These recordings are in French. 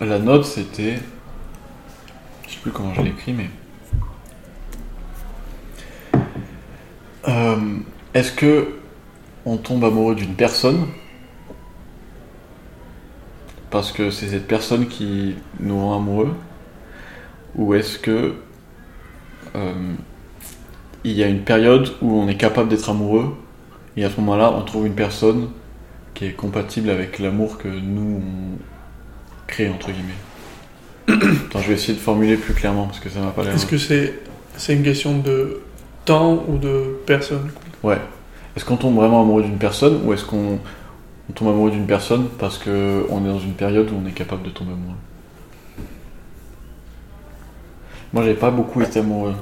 La note, c'était. Je sais plus comment je l'ai écrit, mais. Euh, Est-ce que on tombe amoureux d'une personne? Parce que c'est cette personne qui nous rend amoureux? Ou est-ce que euh, il y a une période où on est capable d'être amoureux et à ce moment-là on trouve une personne qui est compatible avec l'amour que nous on crée entre guillemets. Attends, je vais essayer de formuler plus clairement parce que ça m'a pas l'air. Est-ce que c'est c'est une question de temps ou de personne? Ouais. Est-ce qu'on tombe vraiment amoureux d'une personne ou est-ce qu'on on tombe amoureux d'une personne parce que on est dans une période où on est capable de tomber amoureux? Moi, j'ai pas beaucoup été amoureux.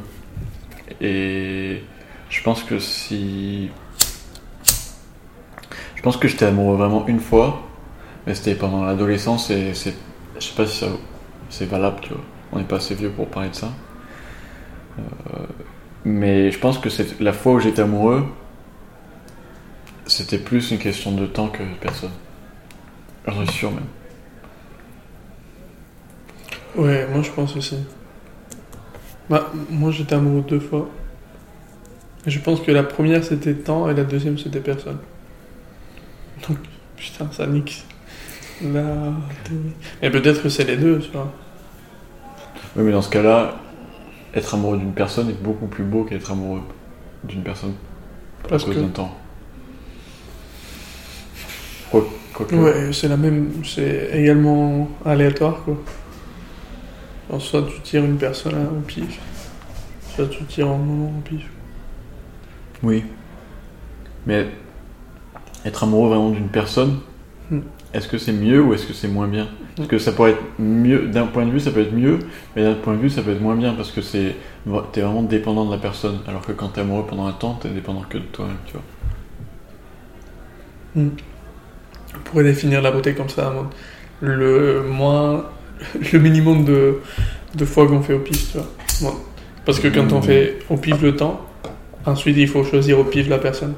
Et je pense que si. Je pense que j'étais amoureux vraiment une fois, mais c'était pendant l'adolescence et c'est. Je sais pas si c'est valable, tu vois. On n'est pas assez vieux pour parler de ça. Euh, mais je pense que c'est la fois où j'étais amoureux, c'était plus une question de temps que de personne. J'en suis sûr même. Ouais, moi je pense aussi. Bah, moi j'étais amoureux deux fois. Je pense que la première c'était temps et la deuxième c'était personne. Donc, putain, ça nique. Mais peut-être que c'est les deux, tu vois. Oui, mais dans ce cas-là, être amoureux d'une personne est beaucoup plus beau qu'être amoureux d'une personne à Parce cause que- d'un temps. Quoi, quoique- Ouais, c'est la même. C'est également aléatoire, quoi. Alors, soit tu tires une personne au pif, soit tu tires un moment au pif. Oui. Mais être amoureux vraiment d'une personne, Hmm. est-ce que c'est mieux ou est-ce que c'est moins bien Parce que ça pourrait être mieux, d'un point de vue ça peut être mieux, mais d'un point de vue ça peut être moins bien parce que c'est t'es vraiment dépendant de la personne. Alors que quand t'es amoureux pendant un temps, t'es dépendant que de toi-même, tu vois. On pourrait définir la beauté comme ça, le moins. le minimum de, de fois qu'on fait au pif, tu vois. Bon. Parce que quand on fait au pif le temps, ensuite il faut choisir au pif la personne.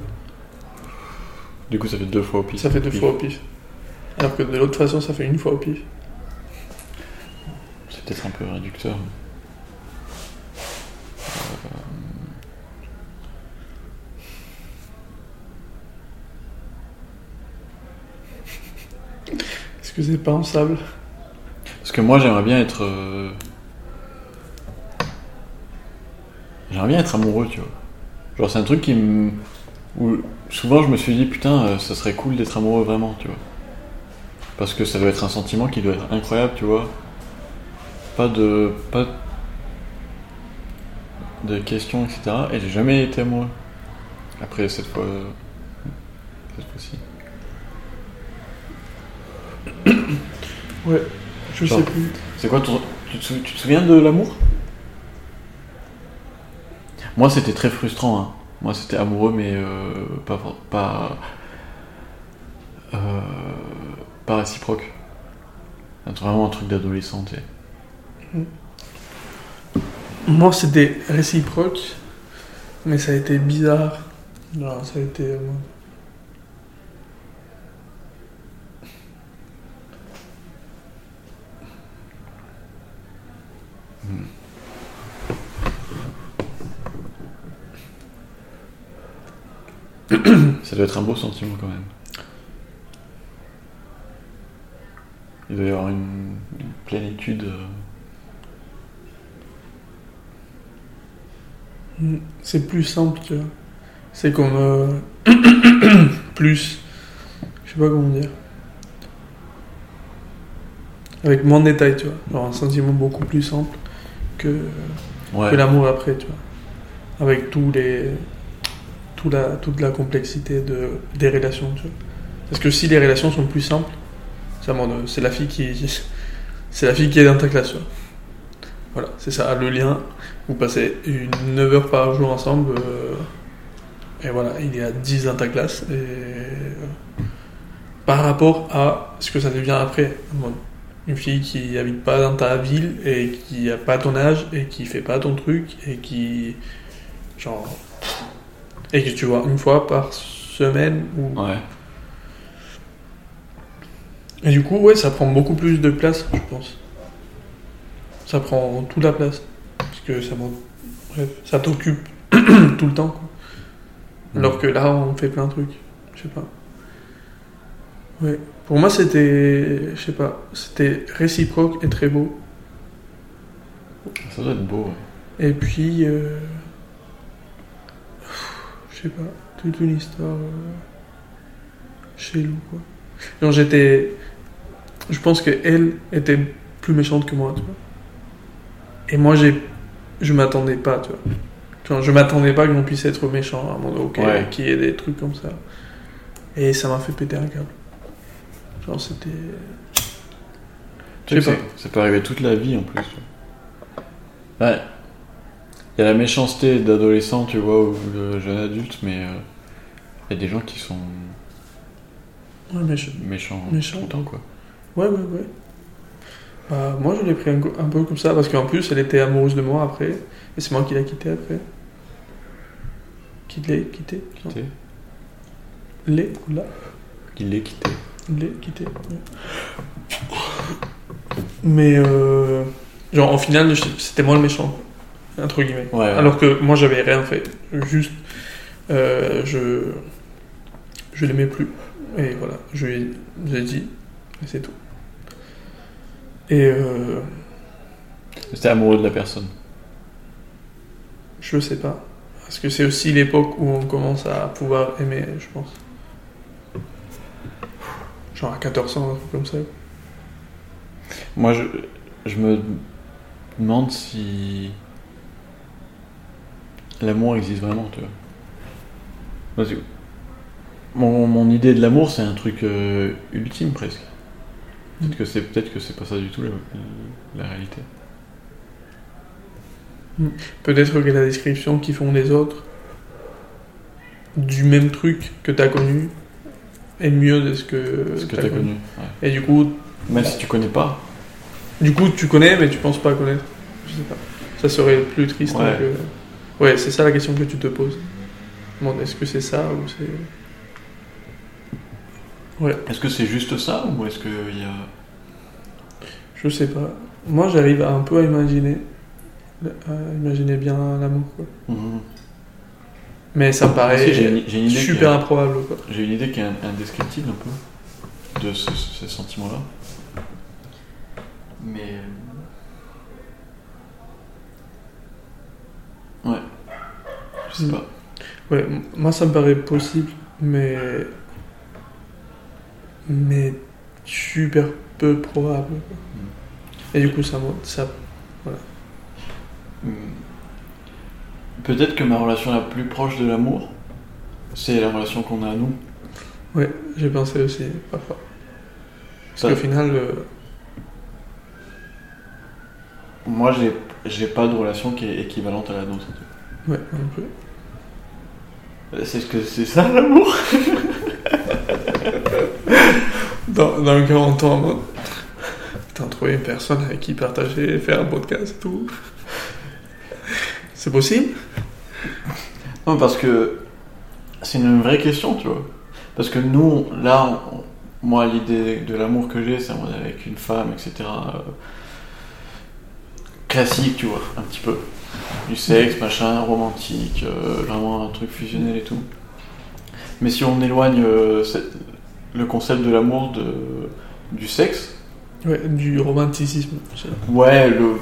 Du coup ça fait deux fois au pif. Ça fait deux Pif. fois au pif. Alors que de l'autre façon, ça fait une fois au pif. C'est peut-être un peu réducteur. Est-ce que c'est pensable Parce que moi j'aimerais bien être. euh, J'aimerais bien être amoureux, tu vois. Genre c'est un truc qui me. Où souvent je me suis dit putain, euh, ça serait cool d'être amoureux vraiment, tu vois. Parce que ça doit être un sentiment qui doit être incroyable, tu vois. Pas de. Pas de questions, etc. Et j'ai jamais été amoureux. Après cette fois. Cette fois-ci. Ouais, je Genre. sais plus. C'est quoi ton... tu, te sou- tu te souviens de l'amour? Moi c'était très frustrant. hein. Moi c'était amoureux mais euh, pas pas euh, pas réciproque. C'est vraiment un truc d'adolescent. Moi, c'était réciproque, mais ça a été bizarre. Non, ça a été. euh, Ça doit être un beau sentiment quand même. Il doit y avoir une, une plénitude. euh, Mm, C'est plus simple, tu vois. C'est comme. euh, plus. Je sais pas comment dire. Avec moins de détails, tu vois. Genre un sentiment beaucoup plus simple que, Ouais. que l'amour après, tu vois. Avec tous les. Tout la, toute la complexité de, des relations, tu vois. Parce que si les relations sont plus simples, c'est à mode, c'est la fille qui. C'est la fille qui est dans ta classe. Voilà, c'est ça, le lien. Vous passez une 9 heures par jour ensemble. euh, et voilà, il y a 10 dans ta classe. Et, euh, par rapport à ce que ça devient après. Une fille qui habite pas dans ta ville et qui a pas ton âge et qui fait pas ton truc et qui. Genre. Et que tu vois une fois par semaine ou. Ouais. Et du coup, ouais, ça prend beaucoup plus de place, je pense. Ça prend toute la place. Parce que ça, m'en- bref, ça t'occupe tout le temps. Quoi. Alors que là, on fait plein de trucs. Je sais pas. Ouais. Pour moi, c'était. Je sais pas. C'était réciproque et très beau. Ça doit être beau. ouais. Et puis. euh, Je sais pas. Toute une histoire. euh, Chez Lou, quoi. Genre, j'étais. Je pense qu'elle était plus méchante que moi, tu vois. Et moi, j'ai. Je m'attendais pas, tu vois. Tu vois, je m'attendais pas que l'on puisse être méchant à un moment ok, Ouais. qu'il y ait des trucs comme ça. Et ça m'a fait péter un câble. Genre, c'était. Tu Je sais que ça- peut arriver toute la vie en plus. tu vois. Ouais. Il y a la méchanceté d'adolescent, tu vois, ou de jeune adulte, mais euh, il y a des gens qui sont Ouais, méchants, Méchants. tout le temps, quoi. Ouais, ouais, ouais. Bah, moi, je l'ai pris un, peu comme ça, parce qu'en plus, elle était amoureuse de moi après, et c'est moi qui l'ai quitté après. Qui l'ai quitté Non. Quitté. L'ai ou là Il l'est quitté. L'ai quitté. ouais. Mais, euh, genre, en final, je- c'était moi le méchant, entre guillemets. Ouais, ouais. Alors que moi, j'avais rien fait. Juste, euh, je, je l'aimais plus. Et voilà, je lui ai, dit, et c'est tout. Et euh, C'était amoureux de la personne. je sais pas. Parce que c'est aussi l'époque où on commence à pouvoir aimer, je pense. Genre à 14 ans, un truc comme ça. Moi, je, je me demande si l'amour existe vraiment, tu vois. Que mon, mon idée de l'amour, c'est un truc euh, ultime presque. Peut-être que c'est peut-être que c'est pas ça du tout la, la réalité. Peut-être que la description qu'ils font les autres du même truc que t'as connu est mieux de ce que, Ce que t'as t'as connu. ouais. Et du coup, Même si tu connais pas. du coup, tu connais, mais tu penses pas connaître. Je sais pas. Ça serait plus triste Ouais. que. Ouais, c'est ça la question que tu te poses. Bon, est-ce que c'est ça ou c'est. Ouais, Est-ce que c'est juste ça ou est-ce qu'il y a. je sais pas. Moi, j'arrive un peu à imaginer. À imaginer bien l'amour, quoi. Mhm. Mais ça me paraît j'ai j'ai une super improbable, quoi. J'ai une idée qui est in- indescriptible un peu de ce, ce sentiment-là. Mais. euh, Ouais. Je sais Mm. pas. Ouais, moi ça me paraît possible, mais. Mais super peu probable. quoi. Et du coup, ça. ça Hmm. Peut-être que ma relation la plus proche de l'amour, c'est la relation qu'on a à nous. ouais, j'ai pensé aussi, parfois. Parce qu'au final, euh, Moi, j'ai, j'ai pas de relation qui est équivalente à la nôtre. ouais, un peu. C'est ce que c'est ça l'amour? Dans, dans 40 ans, en mode. T'as trouvé une personne avec qui partager, faire un podcast et tout. C'est possible? Non, parce que c'est une vraie question, tu vois. Parce que nous, là, on- moi, l'idée de l'amour que j'ai, c'est avec une femme, etc. euh, classique, tu vois, un petit peu. Du sexe, machin, romantique, euh, vraiment un truc fusionnel et tout. Mais si on éloigne euh, cette- le concept de l'amour de, du sexe, Ouais, du romanticisme. Ouais, le...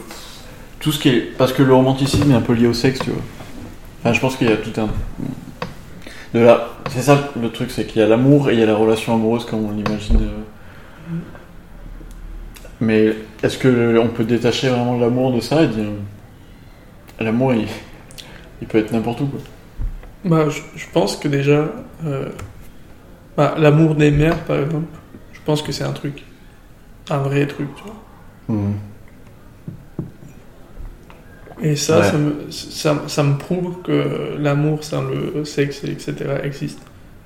tout ce qui est. Parce que le romanticisme est un peu lié au sexe, tu vois. Enfin, je pense qu'il y a tout un. De là, c'est ça le truc, c'est qu'il y a l'amour et il y a la relation amoureuse comme on l'imagine. euh. Mais est-ce que on peut détacher vraiment l'amour de ça et dire l'amour il, il peut être n'importe où quoi. Bah, je, je pense que déjà, euh, bah, l'amour des mères, par exemple, je pense que c'est un truc. Un vrai truc, tu vois. Et ça, Ouais. ça, me, ça, ça me prouve que l'amour sans le sexe, etc., existe.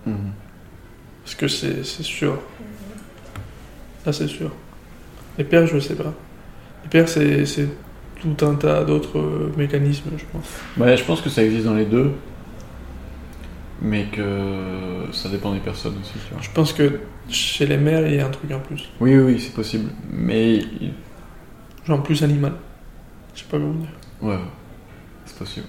Mhm. Parce que c'est sûr. Là, c'est sûr. Les pères, je sais pas. Les pères, c'est c'est tout un tas d'autres euh, mécanismes, je pense. Ouais, je pense que ça existe dans les deux. Mais que ça dépend des personnes aussi, tu vois. Je pense que chez les mères, il y a un truc en plus. Oui, oui, oui, c'est possible. Mais. Genre plus animal. Je sais pas comment dire. Ouais, c'est possible.